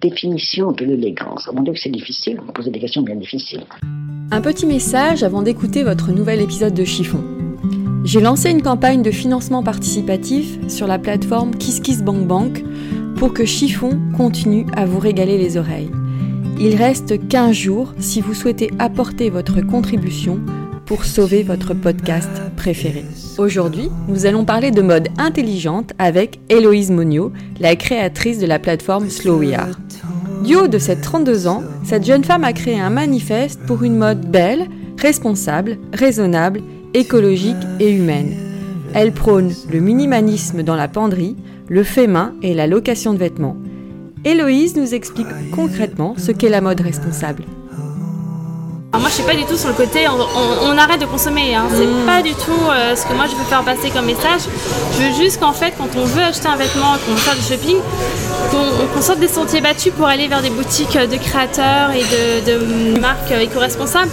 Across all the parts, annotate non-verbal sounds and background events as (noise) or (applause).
Définition de l'élégance. Mon Dieu que c'est difficile, vous posez des questions bien difficiles. Un petit message avant d'écouter votre nouvel épisode de Chiffon. J'ai lancé une campagne de financement participatif sur la plateforme KissKissBankBank pour que Chiffon continue à vous régaler les oreilles. Il reste 15 jours si vous souhaitez apporter votre contribution pour sauver votre podcast préféré. Aujourd'hui, nous allons parler de mode intelligente avec Héloïse Monio, la créatrice de la plateforme Slow We Are. Du haut de ses 32 ans, cette jeune femme a créé un manifeste pour une mode belle, responsable, raisonnable, écologique et humaine. Elle prône le minimalisme dans la penderie, le fait main et la location de vêtements. Héloïse nous explique concrètement ce qu'est la mode responsable. Alors moi je suis pas du tout sur le côté on, on- on arrête de consommer, hein. c'est pas du tout euh, ce que moi je veux faire passer comme message. Je veux juste qu'en fait quand on veut acheter un vêtement, qu'on veut faire du shopping, qu'on sorte des sentiers battus pour aller vers des boutiques de créateurs et de, de marques éco-responsables.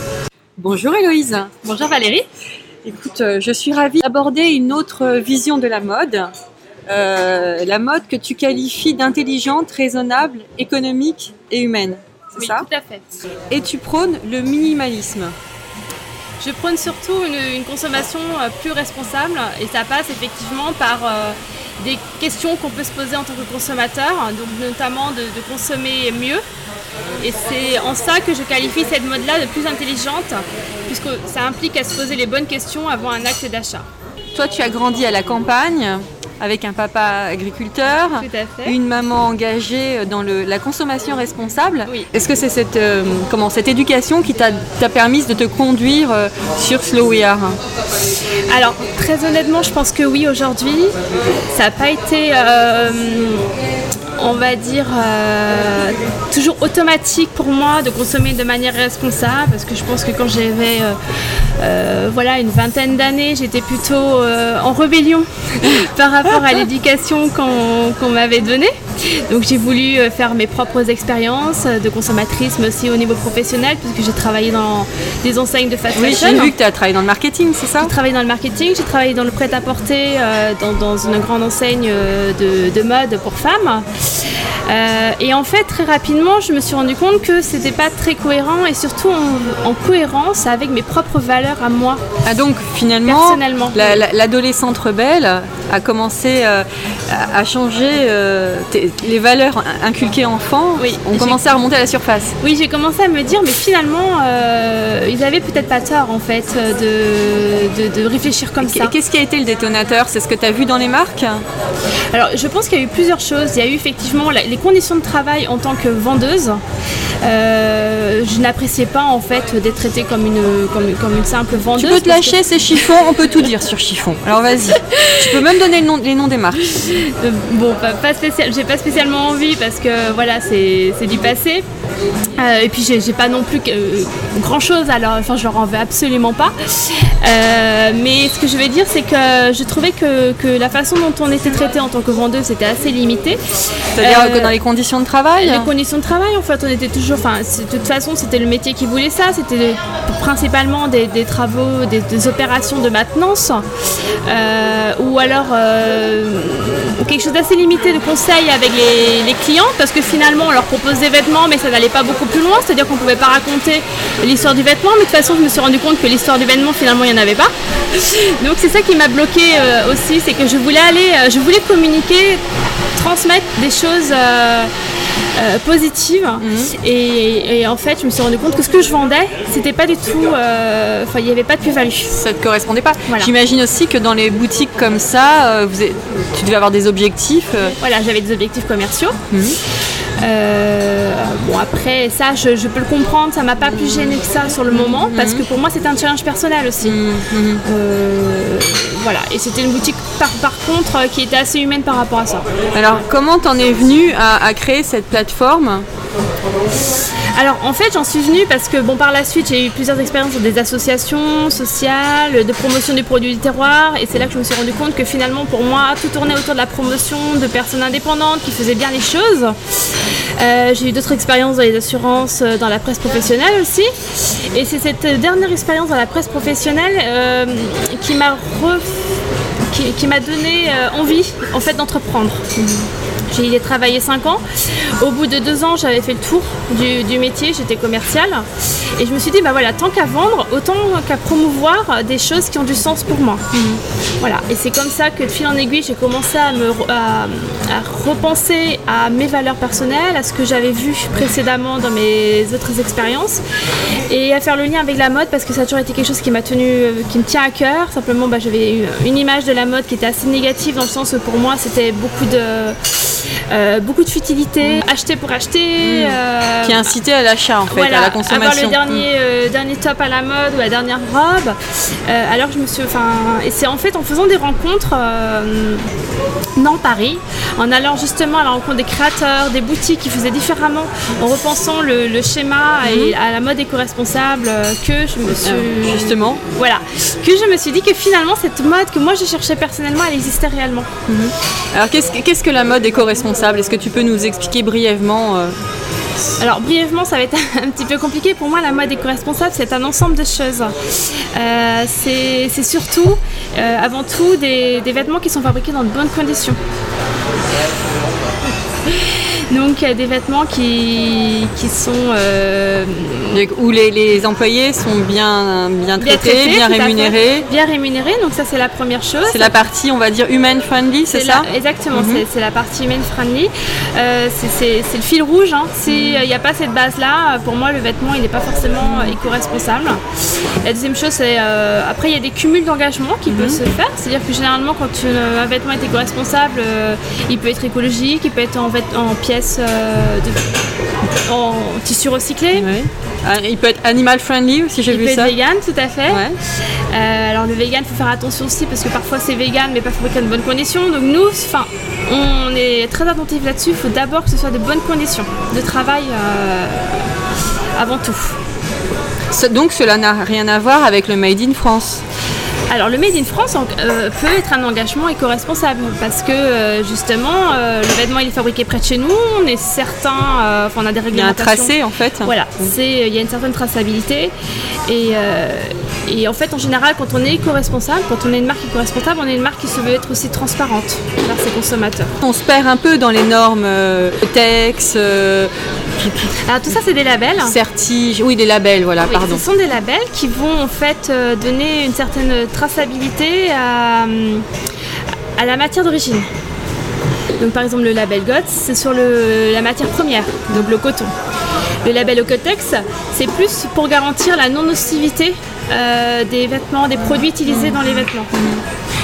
Bonjour Héloïse. Bonjour Valérie. Écoute, euh, je suis ravie d'aborder une autre vision de la mode. Euh, la mode que tu qualifies d'intelligente, raisonnable, économique et humaine. C'est Oui, ça tout à fait. Et tu prônes le minimalisme. Je prône surtout une, une consommation euh, plus responsable et ça passe effectivement par euh, des questions qu'on peut se poser en tant que consommateur, donc notamment de, de consommer mieux. Et c'est en ça que je qualifie cette mode-là de plus intelligente, puisque ça implique à se poser les bonnes questions avant un acte d'achat. Toi, tu as grandi à la campagne avec un papa agriculteur, une maman engagée dans le- la consommation responsable. Oui. Est-ce que c'est cette, euh, comment, cette éducation qui t'a t'a permis de te conduire euh, sur Slow We Are? Alors, très honnêtement, je pense que oui, aujourd'hui, ça n'a pas été, euh, on va dire, euh, toujours automatique pour moi de consommer de manière responsable, parce que je pense que quand j'avais euh, euh, voilà, une vingtaine d'années, j'étais plutôt en rébellion (laughs) par rapport à l'éducation qu'on m'avait donnée. Donc j'ai voulu euh, faire mes propres expériences de consommatrice, mais aussi au niveau professionnel, puisque j'ai travaillé dans des enseignes de fast Oui, fashion. j'ai vu que tu as travaillé dans le marketing, c'est ça J'ai travaillé dans le marketing, j'ai travaillé dans le prêt-à-porter, euh, dans, dans une grande enseigne euh, de, de mode pour femmes. Euh, et en fait, très rapidement, je me suis rendu compte que c'était pas très cohérent et surtout en, en cohérence avec mes propres valeurs à moi. Ah donc finalement, Personnellement. la- la- l'adolescente rebelle a commencé euh, à, changer euh, les valeurs inculquées enfant. Oui, ont commencé à remonter à la surface. Oui, j'ai commencé à me dire, mais finalement, euh, ils avaient peut-être pas tort en fait de, de, de réfléchir comme ça. Qu'est-ce qui a été le détonateur? C'est ce que tu as vu dans les marques? Alors, je pense qu'il y a eu plusieurs choses. Il y a eu effectivement les conditions de travail en tant que vendeuse. Euh, je n'appréciais pas en fait d'être traitée comme une, comme, comme une simple vendeuse. Tu peux te parce que- lâcher, c'est chiffon, on peut tout dire sur chiffon. Alors vas-y. (laughs) tu peux même donner le nom- les noms des marques. Euh, bon, pas, pas spécial, j'ai pas spécialement envie parce que voilà, c'est c'est du passé. Euh, et puis j'ai pas non plus grand chose, alors enfin je leur en veux absolument pas. Euh, mais ce que je vais dire, c'est que je trouvais que, que la façon dont on était traité en tant que vendeuse était assez limitée. C'est-à-dire Euh, que dans les conditions de travail Les conditions de travail, en fait, on était toujours. Enfin, de toute façon, c'était le métier qui voulait ça. C'était principalement des, des travaux, des, des opérations de maintenance, euh, ou alors euh, quelque chose d'assez limité de conseil avec les, les clients, parce que finalement, on leur propose des vêtements, mais ça n'allait pas beaucoup plus loin. C'est-à-dire qu'on pouvait pas raconter l'histoire du vêtement, mais de toute façon, je me suis rendu compte que l'histoire du vêtement, finalement, il n'y en avait pas. (laughs) Donc, c'est ça qui m'a bloqué euh, aussi, c'est que je voulais aller, euh, je voulais communiquer, transmettre des choses. euh, euh, positive et, et en fait je me suis rendu compte que ce que je vendais c'était pas du tout euh, enfin il n'y avait pas de plus-value ça te correspondait pas. Voilà. J'imagine aussi que dans les boutiques comme ça, euh, vous êtes- tu devais avoir des objectifs. voilà j'avais des objectifs commerciaux Euh, bon après ça je, je peux le comprendre, ça m'a pas plus gêné que ça sur le moment parce que pour moi c'était un challenge personnel aussi. Euh, voilà et c'était une boutique par, par contre euh, qui était assez humaine par rapport à ça. Alors, comment t'en es venu à, à créer cette plateforme? Alors en fait j'en suis venue parce que bon par la suite j'ai eu plusieurs expériences dans des associations sociales, de promotion des produits du terroir et c'est là que je me suis rendu compte que finalement pour moi tout tournait autour de la promotion de personnes indépendantes qui faisaient bien les choses. Euh, j'ai eu d'autres expériences dans les assurances, euh, dans la presse professionnelle aussi et c'est cette dernière expérience dans la presse professionnelle euh, qui m'a qui, donné envie en fait d'entreprendre. Y ai travaillé 5 ans. Au bout de 2 ans, j'avais fait le tour du, du métier, j'étais commerciale. Et je me suis dit, bah voilà, tant qu'à vendre, autant qu'à promouvoir des choses qui ont du sens pour moi. Voilà, et c'est comme ça que de fil en aiguille, j'ai commencé à, me, re- à, à repenser à mes valeurs personnelles, à ce que j'avais vu précédemment dans mes autres expériences, et à faire le lien avec la mode parce que ça a toujours été quelque chose qui m'a tenu, euh, qui me tient à cœur. Simplement, bah, j'avais eu une image de la mode qui était assez négative dans le sens où pour moi, c'était beaucoup de euh, beaucoup de futilité, acheter pour acheter. euh, Qui incitait à l'achat, en fait, voilà, à la consommation. avoir le dernier, euh, dernier top à la mode ou la dernière robe. Alors je me suis, enfin, et c'est en fait en faisant des rencontres dans Paris, en allant justement à la rencontre des créateurs, des boutiques qui faisaient différemment, en repensant le, le schéma et à la mode éco-responsable, que je me suis, justement. voilà, que je me suis dit que finalement cette mode que moi je cherchais personnellement, elle existait réellement. Alors, qu'est-ce que- qu'est-ce que la mode éco-responsable? Est-ce que tu peux nous expliquer brièvement euh, Alors brièvement, ça va être (laughs) un petit peu compliqué. Pour moi, la mode éco-responsable, c'est un ensemble de choses. Euh, c'est surtout, euh, avant tout, des vêtements qui sont fabriqués dans de bonnes conditions. Donc euh, des vêtements qui, qui sont euh, où les, les employés sont bien, bien bien traités, bien rémunérés Bien rémunérés, donc ça c'est la première chose. C'est la partie, on va dire, human-friendly, c'est ça la- Exactement, Mhm. c'est- c'est la partie human friendly. Euh, c'est- le fil rouge. hein. S'il Mhm. n'y a pas cette base-là, pour moi, le vêtement, il n'est pas forcément euh, éco-responsable. La deuxième chose, c'est euh, après, il y a des cumuls d'engagement qui Mhm. peuvent se faire. C'est-à-dire que généralement, quand un vêtement est éco-responsable, euh, il peut être écologique, il peut être en, en pièces, euh, de- en tissu recyclé. Oui. Ah, Il peut être animal-friendly aussi, j'ai Il vu peut ça. être vegan, tout à fait. Ouais. Euh, alors le vegan, faut faire attention aussi parce que parfois c'est vegan mais pas fabriqué dans de bonnes conditions. Donc nous, enfin, on est très attentif là-dessus. Il faut d'abord que ce soit de bonnes conditions de travail euh, avant tout. Donc cela n'a rien à voir avec le Made in France. Alors le Made in France euh, peut être un engagement éco-responsable parce que euh, justement euh, le vêtement il est fabriqué près de chez nous, on est certain, enfin on a des Il y a un réglementations. tracé en fait. Voilà, c'est il y a une certaine traçabilité et, et en fait en général quand on est éco-responsable, quand on est une marque éco-responsable, on est une marque qui se veut être aussi transparente vers ses consommateurs. On se perd un peu dans les normes TEX, euh, Alors tout ça c'est des labels. Certi, oui des labels, voilà, Oui, pardon. Ce sont des labels qui vont en fait euh, donner une certaine traçabilité à, hum, à la matière d'origine. Donc par exemple le label GOTS, c'est sur le- la matière première, donc le coton. Le label Ocotex, c'est plus pour garantir la non-nocivité euh, des vêtements, des produits utilisés dans les vêtements.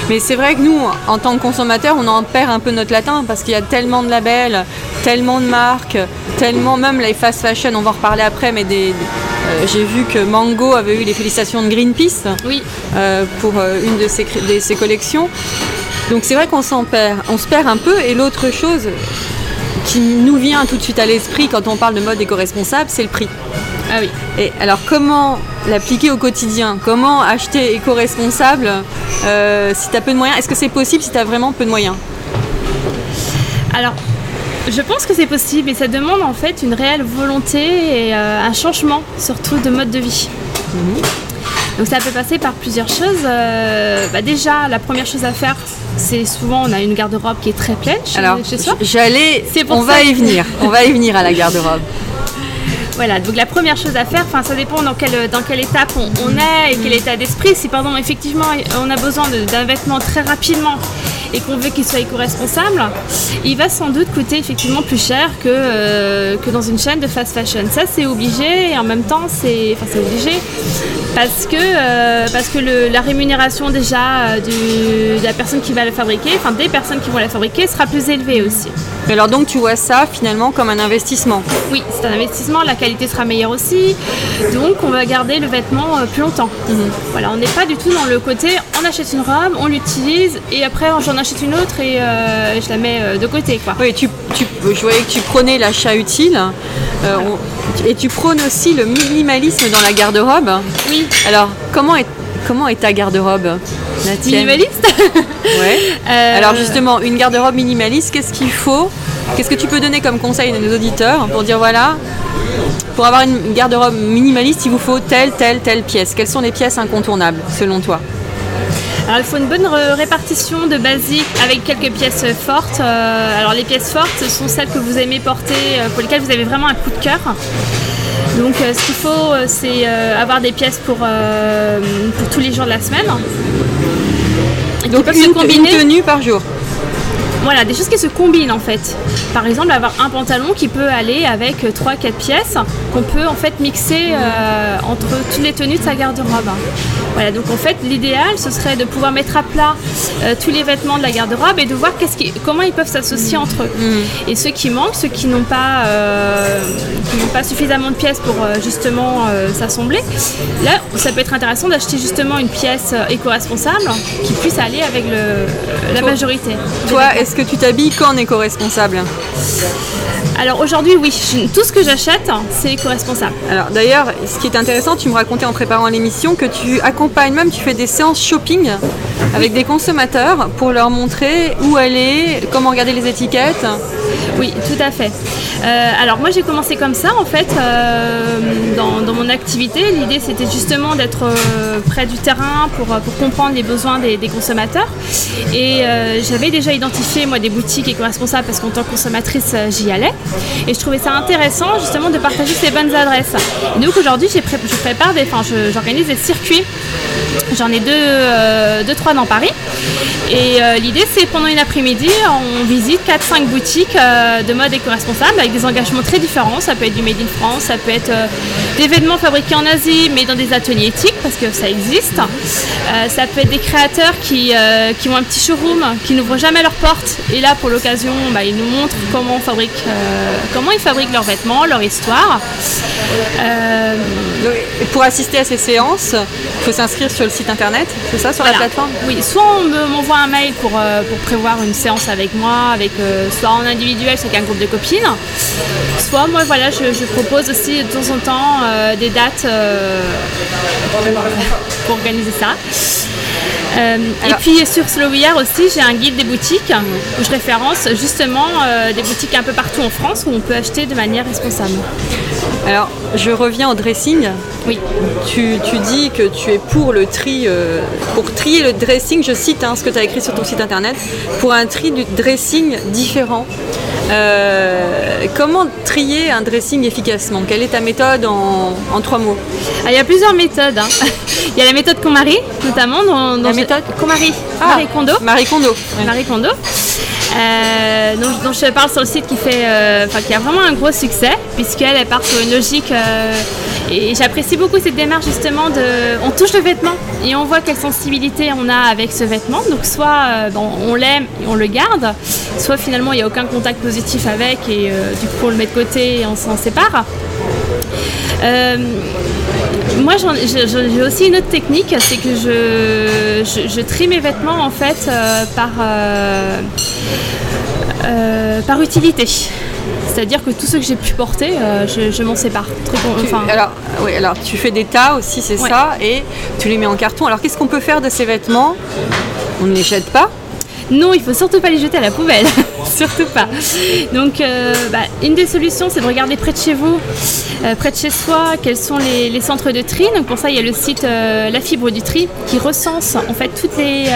Mais c'est vrai que nous, en tant que consommateurs, on en perd un peu notre latin parce qu'il y a tellement de labels, tellement de marques, tellement même les fast fashion, on va en reparler après, mais des, euh, j'ai vu que Mango avait eu les félicitations de Greenpeace Oui, euh, pour euh, une de ses, de ses collections. Donc c'est vrai qu'on s'en perd, on se perd un peu. Et l'autre chose qui nous vient tout de suite à l'esprit quand on parle de mode éco-responsable, c'est le prix. ah oui. Et alors comment l'appliquer au quotidien? Comment acheter éco-responsable euh, si tu as peu de moyens? Est-ce que c'est possible si tu as vraiment peu de moyens? Alors, je pense que c'est possible et ça demande en fait une réelle volonté et euh, un changement surtout de mode de vie. Donc ça peut passer par plusieurs choses. Euh, bah déjà, la première chose à faire, c'est souvent on a une garde-robe qui est très pleine chez, Alors chez soi. j'allais, on ça va y venir, on va y venir à la (laughs) garde-robe. Voilà, donc la première chose à faire, enfin ça dépend dans quelle, dans quelle étape on, on est et quel état d'esprit. Si par exemple effectivement on a besoin d'un vêtement très rapidement et qu'on veut qu'il soit éco-responsable, il va sans doute coûter effectivement plus cher que, euh, que dans une chaîne de fast fashion. Ça c'est obligé et en même temps c'est enfin, obligé parce que, euh, la rémunération déjà euh, de la personne qui va la fabriquer, enfin des personnes qui vont la fabriquer sera plus élevée aussi. Et alors donc tu vois ça finalement comme un investissement Oui, c'est un investissement, la qualité sera meilleure aussi, donc on va garder le vêtement euh, plus longtemps. Mhm. Voilà, on n'est pas du tout dans le côté on achète une robe, on l'utilise et après j'en achète une autre et euh, je la mets euh, de côté quoi. Oui, tu, tu- je voyais que tu prenais l'achat utile euh, on- et tu prônes aussi le minimalisme dans la garde-robe. Oui, Alors comment est, comment est ta garde-robe? La tienne minimaliste. (laughs) Ouais. Euh, Alors justement, une garde-robe minimaliste, qu'est-ce qu'il faut Qu'est-ce que tu peux donner comme conseil à nos auditeurs pour dire voilà, pour avoir une garde-robe minimaliste, il vous faut telle, telle, telle pièce. Quelles sont les pièces incontournables selon toi Alors il faut une bonne répartition de basiques avec quelques pièces fortes. Euh, alors les pièces fortes ce sont celles que vous aimez porter, euh, pour lesquelles vous avez vraiment un coup de cœur. Donc euh, ce qu'il faut c'est euh, avoir des pièces pour, pour tous les jours de la semaine. Qui Donc peuvent une, se combiner. une tenue par jour. Voilà, des choses qui se combinent en fait. Par exemple, avoir un pantalon qui peut aller avec 3-4 pièces qu'on peut en fait mixer euh, entre toutes les tenues de sa garde-robe. Voilà, donc en fait, l'idéal ce serait de pouvoir mettre à plat euh, tous les vêtements de la garde-robe et de voir qu'est-ce qui- comment ils peuvent s'associer entre eux. Et ceux qui manquent, ceux qui n'ont pas, euh, qui n'ont pas suffisamment de pièces pour justement s'assembler, là ça peut être intéressant d'acheter justement une pièce éco-responsable qui puisse aller avec le, la majorité. Toi, est-ce que tu t'habilles qu'en éco-responsable? Alors aujourd'hui, oui, tout ce que j'achète, c'est éco-responsable. Alors d'ailleurs, ce qui est intéressant, tu me racontais en préparant l'émission que tu accompagnes même, tu fais des séances shopping avec des consommateurs pour leur montrer où aller, comment regarder les étiquettes. Oui, tout à fait. Euh, alors moi j'ai commencé comme ça en fait euh, dans, mon activité. L'idée c'était justement d'être euh, près du terrain pour, comprendre les besoins des, consommateurs. Et j'avais déjà identifié moi des boutiques éco-responsables parce qu'en tant que consommatrice j'y allais. Et je trouvais ça intéressant justement de partager ces bonnes adresses. Et donc aujourd'hui je prépare des, enfin j'organise des circuits. J'en ai deux, deux, trois dans Paris. Et l'idée, c'est pendant une après-midi, on visite 4-5 boutiques euh, de mode éco-responsable avec des engagements très différents. Ça peut être du Made in France, ça peut être euh, des vêtements fabriqués en Asie, mais dans des ateliers éthiques, parce que ça existe. Euh, ça peut être des créateurs qui, euh, qui ont un petit showroom, qui n'ouvrent jamais leurs portes. Et là, pour l'occasion, bah, ils nous montrent comment, on fabrique, comment ils fabriquent leurs vêtements, leur histoire. Pour assister à ces séances, il faut s'inscrire sur le site internet, c'est ça, sur la plateforme? Oui, soit on me- m'envoie un mail pour, pour prévoir une séance avec moi, avec, soit en individuel, soit avec un groupe de copines, soit moi voilà, je, je propose aussi de temps en temps euh, des dates euh, pour organiser ça. Euh, et puis sur Slow We Are aussi, j'ai un guide des boutiques où je référence justement des boutiques un peu partout en France où on peut acheter de manière responsable. Alors, je reviens au dressing. Oui. Tu, tu dis que tu es pour le tri, euh, pour trier le dressing, je cite hein, ce que tu as écrit sur ton site internet, pour un tri du dressing différent. Euh, comment trier un dressing efficacement? Quelle est ta méthode en, en trois mots? Ah, il y a plusieurs méthodes. hein. (laughs) Il y a la méthode KonMari, notamment. Dont, dont La méthode KonMari, Ah, Marie Kondo. Marie Kondo. Ouais. Marie Kondo. Euh, dont, je parle sur le site qui fait, euh, qui a vraiment un gros succès puisqu'elle elle part sur une logique euh, et j'apprécie beaucoup cette démarche justement de, on touche le vêtement et on voit quelle sensibilité on a avec ce vêtement. Donc soit on l'aime et on le garde, soit finalement il n'y a aucun contact positif avec et du coup on le met de côté et on s'en sépare. Moi, j'ai aussi une autre technique, c'est que je, je, je trie mes vêtements en fait euh, par, euh, euh, par utilité. C'est-à-dire que tous ceux que j'ai pu porter, je, je m'en sépare. Très con- Tu- alors, oui, alors tu fais des tas aussi, c'est Ouais. ça, et tu les mets en carton. Alors qu'est-ce qu'on peut faire de ces vêtements? On ne les jette pas. Non, il faut surtout pas les jeter à la poubelle. (laughs) surtout pas. Donc, euh, bah, une des solutions, c'est de regarder près de chez vous, euh, près de chez soi, quels sont les, les centres de tri. Donc, pour ça, il y a le site euh, La Fibre du Tri qui recense en fait toutes les,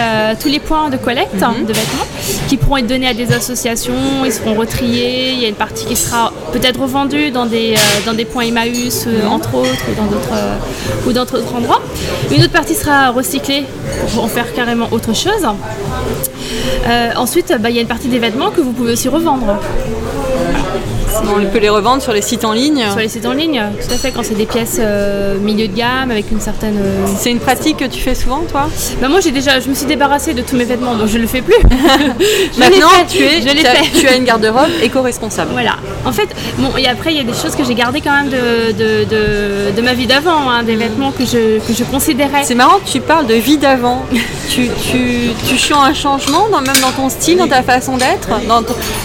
tous les points de collecte de vêtements qui pourront être donnés à des associations. Ils seront retriés. Il y a une partie qui sera peut-être revendue dans des, dans des points Emmaüs, euh, entre autres, ou dans d'autres ou dans d'autres endroits. Une autre partie sera recyclée pour en faire carrément autre chose. Euh, ensuite, bah, il y a une partie des vêtements que vous pouvez aussi revendre. On peut les revendre sur les sites en ligne. Sur les sites en ligne, tout à fait, quand c'est des pièces euh, milieu de gamme avec une certaine. euh, C'est une pratique que tu fais souvent, toi Bah moi j'ai déjà, je me suis débarrassée de tous mes vêtements, donc je le fais plus. (laughs) Maintenant, fait, tu, es, je tu as- fait. tu as une garde-robe éco-responsable. Voilà. En fait, bon, et après, il y a des choses que j'ai gardées quand même de, de, de- de ma vie d'avant, hein, des vêtements que je, que je considérais. C'est marrant, tu parles de vie d'avant. tu, tu, tu sens un changement, dans- même dans ton style, dans ta façon d'être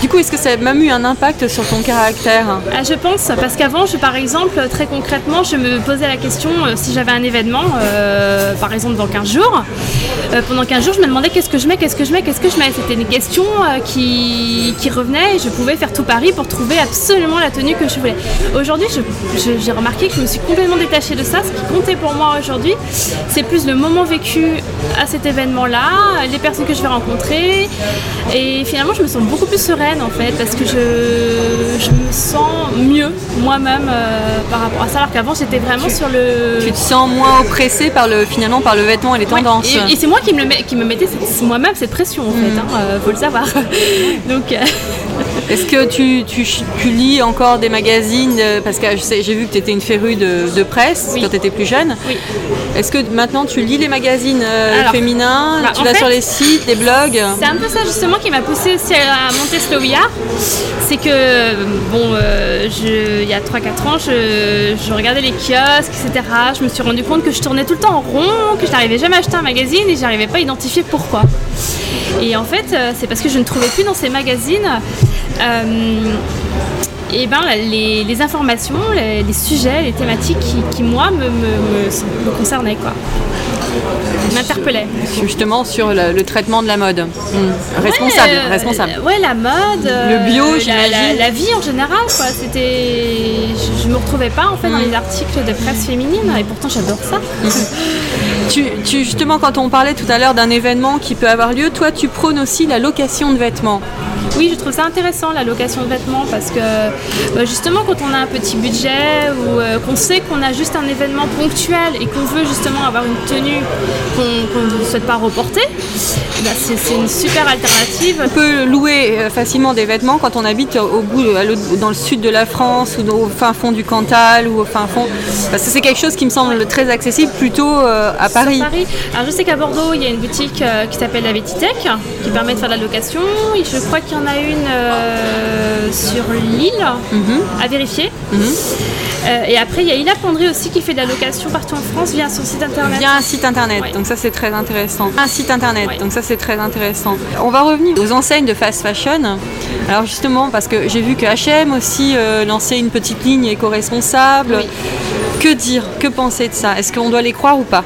Du coup, est-ce que ça a même eu un impact sur ton caractère Ah, je pense, parce qu'avant, je, par exemple, très concrètement, je me posais la question euh, si j'avais un événement, euh, par exemple dans 15 jours. euh, pendant 15 jours, je me demandais qu'est-ce que je mets, qu'est-ce que je mets, qu'est-ce que je mets. C'était une question qui, qui revenait et je pouvais faire tout Paris pour trouver absolument la tenue que je voulais. Aujourd'hui, j'ai remarqué que je me suis complètement détachée de ça. Ce qui comptait pour moi aujourd'hui, c'est plus le moment vécu à cet événement-là, les personnes que je vais rencontrer. Et finalement, je me sens beaucoup plus sereine en fait, parce que je, je me sens mieux moi-même euh, par rapport à ça. Alors qu'avant, j'étais vraiment sur le. Tu te sens moins oppressé par le, finalement par le vêtement et les Ouais, tendances. Et, et c'est moi qui me, le qui me mettais moi-même cette pression en fait, hein, euh, faut le savoir. (laughs) Donc, euh, Est-ce que tu, tu, tu lis encore des magazines euh, Parce que j'ai vu que tu étais une férue de, de presse Oui. quand tu étais plus jeune. oui. Est-ce que maintenant tu lis les magazines euh, Alors, féminins bah, Tu vas fait, sur les sites, les blogs? C'est un peu ça justement qui m'a poussé aussi à monter Slow We Are. C'est que, bon, euh, je- il y a 3-4 ans, je, je regardais les kiosques, etc. Je me suis rendu compte que je tournais tout le temps en rond, que je n'arrivais jamais à acheter un magazine et j'arrivais pas à identifier pourquoi. Et en fait, c'est parce que je ne trouvais plus dans ces magazines. Euh, et ben, les, les informations, les, les sujets, les thématiques qui, qui, moi, me, me, me- me concernaient, quoi. M'interpellaient. Justement sur le, le traitement de la mode. Hmm. Responsable, Ouais, euh, responsable. Ouais, la mode. euh, Le bio, la, j'imagine. la, la vie en général, quoi. C'était. Je, je me retrouvais pas en fait dans les articles de presse féminine et pourtant j'adore ça. (laughs) Tu, tu- justement, quand on parlait tout à l'heure d'un événement qui peut avoir lieu, toi, tu prônes aussi la location de vêtements. Oui, je trouve ça intéressant la location de vêtements parce que bah, justement quand on a un petit budget ou euh, qu'on sait qu'on a juste un événement ponctuel et qu'on veut justement avoir une tenue qu'on ne souhaite pas reporter, bah, c'est c'est une super alternative. On peut louer euh, facilement des vêtements quand on habite au bout, dans le sud de la France ou au fin fond du Cantal ou au fin fond. Parce que c'est quelque chose qui me semble très accessible plutôt euh, à Paris. Alors je sais qu'à Bordeaux, il y a une boutique euh, qui s'appelle la Vétitech qui permet de faire de la location. Et je crois qu'il y en a une euh, sur Lille à vérifier. Euh, et après, il y a Ila aussi qui fait de la location partout en France via son site internet. Via un site internet, Ouais. donc ça c'est très intéressant. Un site internet, Ouais. donc ça c'est très intéressant. On va revenir aux enseignes de fast fashion. Alors justement, parce que j'ai vu que H&M aussi lançait une petite ligne éco-responsable. Oui. Que dire? Que penser de ça? Est-ce qu'on doit les croire ou pas?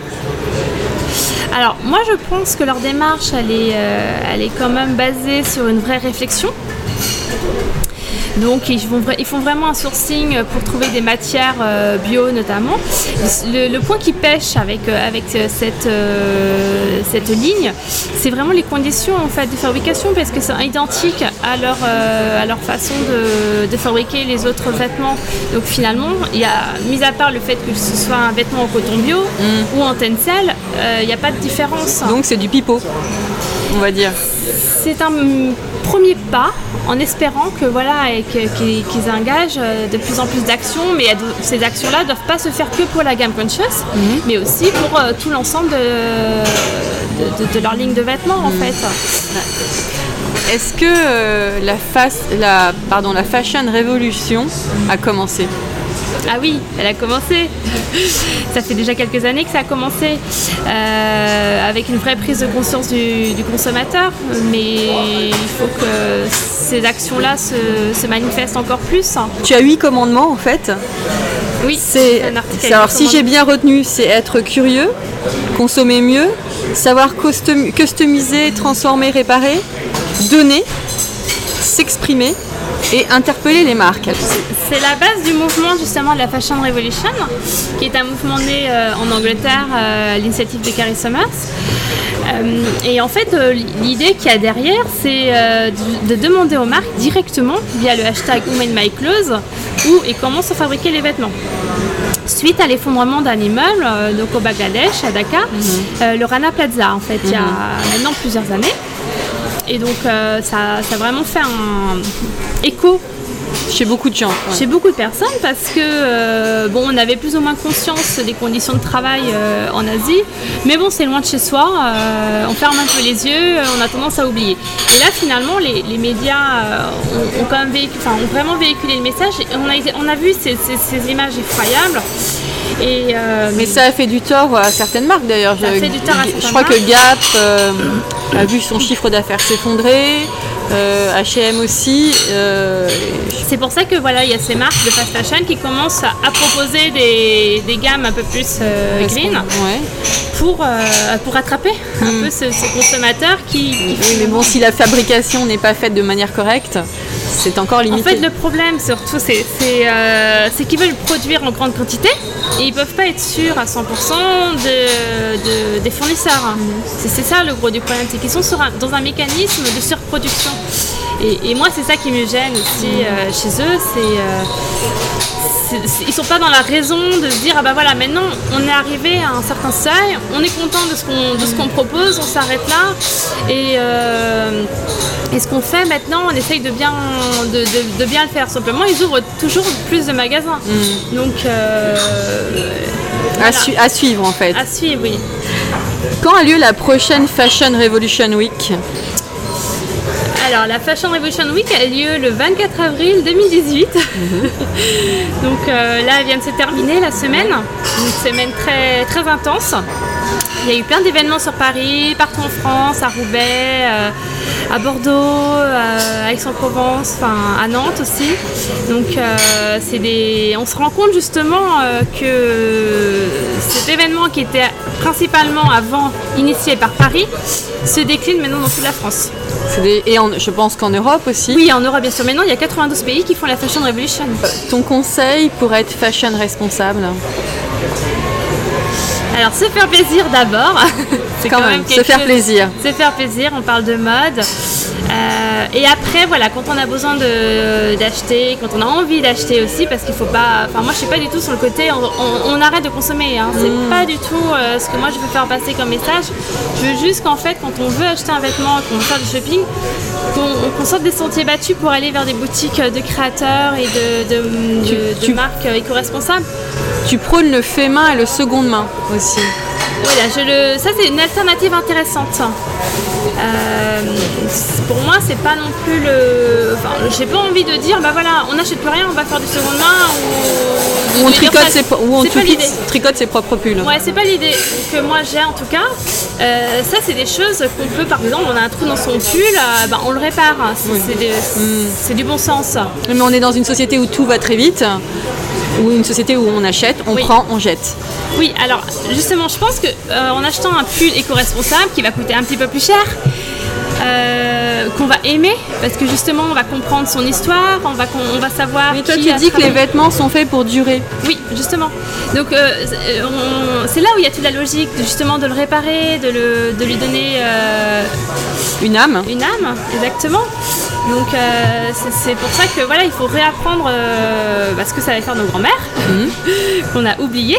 Alors moi je pense que leur démarche elle est, euh, elle est quand même basée sur une vraie réflexion. Donc ils, vont vra- ils font vraiment un sourcing pour trouver des matières euh, bio notamment. Le, le point qui pêche avec, euh, avec cette, euh, cette ligne, c'est vraiment les conditions en fait, de fabrication parce que c'est identique à leur, euh, à leur façon de, de fabriquer les autres vêtements. Donc finalement, il y a, mis à part le fait que ce soit un vêtement en coton bio ou en tencel, il n'y a pas de différence. Donc c'est du pipeau, on va dire. C'est un premier pas en espérant que voilà qu'ils engagent euh, de plus en plus d'actions, mais ces actions-là ne doivent pas se faire que pour la gamme conscious, mais aussi pour euh, tout l'ensemble de, de, de- de leur ligne de vêtements en fait. Est-ce que euh, la, face, la, pardon, la fashion révolution a commencé? Ah oui, elle a commencé. Ça fait déjà quelques années que ça a commencé euh, avec une vraie prise de conscience du, du consommateur, mais il faut que ces actions-là se, se manifestent encore plus. Tu as huit commandements en fait. Oui, C'est, un alors si j'ai bien retenu, c'est être curieux, consommer mieux, savoir custom- customiser, transformer, réparer, donner, s'exprimer et interpeller les marques. C'est la base du mouvement justement de la Fashion Revolution, qui est un mouvement né euh, en Angleterre à l'initiative de Carrie Summers. Euh, et en fait, euh, l'idée qu'il y a derrière, c'est euh, de, de demander aux marques directement, via le hashtag Who Made My Clothes, où et comment sont fabriqués les vêtements. Suite à l'effondrement d'un immeuble, euh, donc au Bangladesh, à Dhaka, euh, le Rana Plaza, en fait, il y a maintenant plusieurs années. Et donc, euh, ça, ça a vraiment fait un écho Chez beaucoup de gens. ouais. chez beaucoup de personnes parce que euh, bon on avait plus ou moins conscience des conditions de travail euh, en Asie mais bon c'est loin de chez soi euh, on ferme un peu les yeux on a tendance à oublier et là finalement les, les médias euh, ont, ont quand même véhiculé, enfin, ont vraiment véhiculé le message et on a, on a vu ces, ces- ces images effroyables et euh, Mais ça a fait du tort à certaines marques d'ailleurs. Ça a Je- fait du tort à Je crois que. Gap euh, a vu son chiffre d'affaires s'effondrer, euh, H&M aussi. euh, C'est pour ça que voilà, il y a ces marques de fast fashion qui commencent à, proposer des, des gammes un peu plus euh, green Ouais. pour, euh, pour attraper un peu ce, ce consommateur qui, qui Oui, mais bon, si la fabrication n'est pas faite de manière correcte, c'est encore En limité. fait, le problème surtout, c'est euh, qu'ils veulent produire en grande quantité et ils peuvent pas être sûrs à 100% de, de- des fournisseurs. C'est c'est ça le gros du problème, c'est qu'ils sont sur un- dans un mécanisme de surproduction. Et, et moi, c'est ça qui me gêne aussi euh, chez eux, c'est euh, ils sont pas dans la raison de se dire ah bah voilà maintenant on est arrivé à un certain seuil, on est content de ce qu'on de ce qu'on propose, on s'arrête là et euh, et ce qu'on fait maintenant, on essaye de bien, de, de- de bien le faire. Simplement, ils ouvrent toujours plus de magasins. Donc, euh, à, su- à suivre en fait. à suivre, oui. Quand a lieu la prochaine Fashion Revolution Week? Alors, la Fashion Revolution Week a lieu le 24 avril 2018. (laughs) Donc euh, là, elle vient de se terminer la semaine. Une semaine très, très intense. Il y a eu plein d'événements sur Paris, partout en France, à Roubaix, euh, à Bordeaux, euh, à Aix-en-Provence, enfin à Nantes aussi. Donc c'est des... on se rend compte justement que cet événement qui était principalement avant initié par Paris se décline maintenant dans toute la France. Des- Et en- je pense qu'en Europe aussi. Oui, en Europe bien sûr. Maintenant, il y a 92 pays qui font la Fashion Revolution. Ton conseil pour être fashion responsable Alors, se faire plaisir d'abord. (laughs) c'est Quand même, se quelque faire plaisir. Se faire plaisir, on parle de mode. Euh, et après, voilà, quand on a besoin de- d'acheter, quand on a envie d'acheter aussi, parce qu'il faut pas. Enfin, moi, je suis pas du tout sur le côté. On, on- on arrête de consommer. Hein. C'est Mm. pas du tout euh, ce que moi je veux faire passer comme message. Je veux juste qu'en fait, quand on veut acheter un vêtement, qu'on veut faire du shopping, qu'on sorte des sentiers battus pour aller vers des boutiques de créateurs et de, de, de- de tu- marques éco-responsables. Tu prônes le fait main et le seconde main aussi. Voilà, je le... ça c'est une alternative intéressante. Euh, pour moi, c'est pas non plus le. Enfin, j'ai pas envie de dire, bah voilà, on n'achète plus rien, on va faire du seconde main ou. Ou on tricote ça- ses, ou on tricote- ses propres pulls. Ouais, c'est pas l'idée que moi j'ai en tout cas. Euh, ça, c'est des choses qu'on peut, par exemple, on a un trou dans son pull, euh, bah, on le répare. C'est Mm. c'est du bon sens. Mais on est dans une société où tout va très vite, ou une société où on achète, on Oui. prend, on jette. Oui, alors justement, je pense que euh, en achetant un pull éco-responsable qui va coûter un petit peu plus cher, euh, qu'on va aimer, parce que justement, on va comprendre son histoire, on va, on va savoir. Mais toi, qui tu dis que les vêtements sont faits pour durer. Oui, justement. Donc, euh, c'est- là où il y a toute la logique, de- justement, de le réparer, de, le- de lui donner euh, Une âme. une âme, exactement. Donc, euh, c'est pour ça que voilà, il faut réapprendre euh, bah, ce que ça va faire nos grands-mères, (laughs) qu'on a oublié,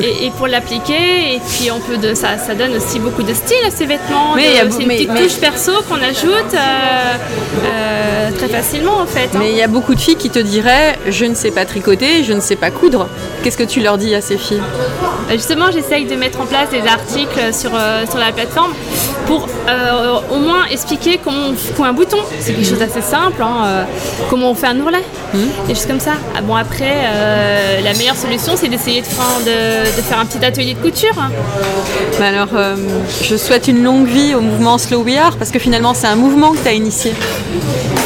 et, et pour l'appliquer. Et puis, on peut de, ça, ça donne aussi beaucoup de style à ces vêtements. Mais de- il y a- c'est une mais- petite mais- touche perso qu'on ajoute euh, très facilement, en fait. hein. Mais il y a beaucoup de filles qui te diraient Je ne sais pas tricoter, je ne sais pas coudre. Qu'est-ce que tu leur dis à ces filles? Euh, Justement, j'essaye de mettre en place des articles sur, euh, sur la plateforme pour euh, au moins expliquer comment on fout un bouton. C'est quelque chose d'assez simple. hein, euh, comment on fait un ourlet. Des choses comme ça. Ah, bon, après, euh, la meilleure solution, c'est d'essayer de, faire- de- de faire un petit atelier de couture. hein. Bah Alors, euh, je souhaite une longue vie au mouvement Slow We Are, parce que finalement, c'est un mouvement que tu as initié.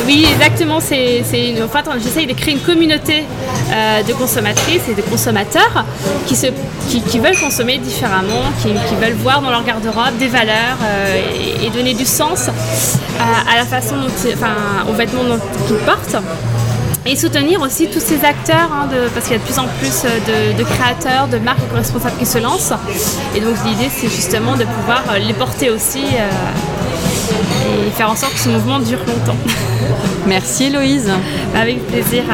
Oui, exactement. C'est, une, enfin, j'essaye de créer une communauté euh, de consommatrices et de consommateurs qui, se, qui, qui veulent consommer différemment, qui, qui veulent voir dans leur garde-robe des valeurs euh, et, et donner du sens à, à la façon dont, ils- enfin, aux vêtements qu'ils portent. Et soutenir aussi tous ces acteurs, hein, de- parce qu'il y a de plus en plus de, de créateurs, de marques éco-responsables qui se lancent. Et donc l'idée, c'est justement de pouvoir les porter aussi euh, et faire en sorte que ce mouvement dure longtemps. Merci Héloïse. Avec plaisir,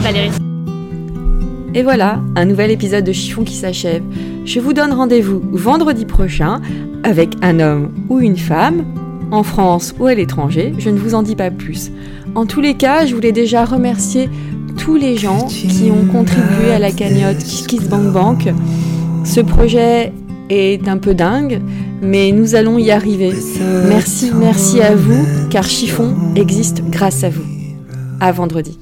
Valérie. Et voilà, un nouvel épisode de Chiffon qui s'achève. Je vous donne rendez-vous vendredi prochain avec un homme ou une femme en France ou à l'étranger, je ne vous en dis pas plus. En tous les cas, je voulais déjà remercier tous les gens qui ont contribué à la cagnotte Kiss Bank Bank. Ce projet est un peu dingue, mais nous allons y arriver. Merci, merci à vous, car Chiffon existe grâce à vous. À vendredi.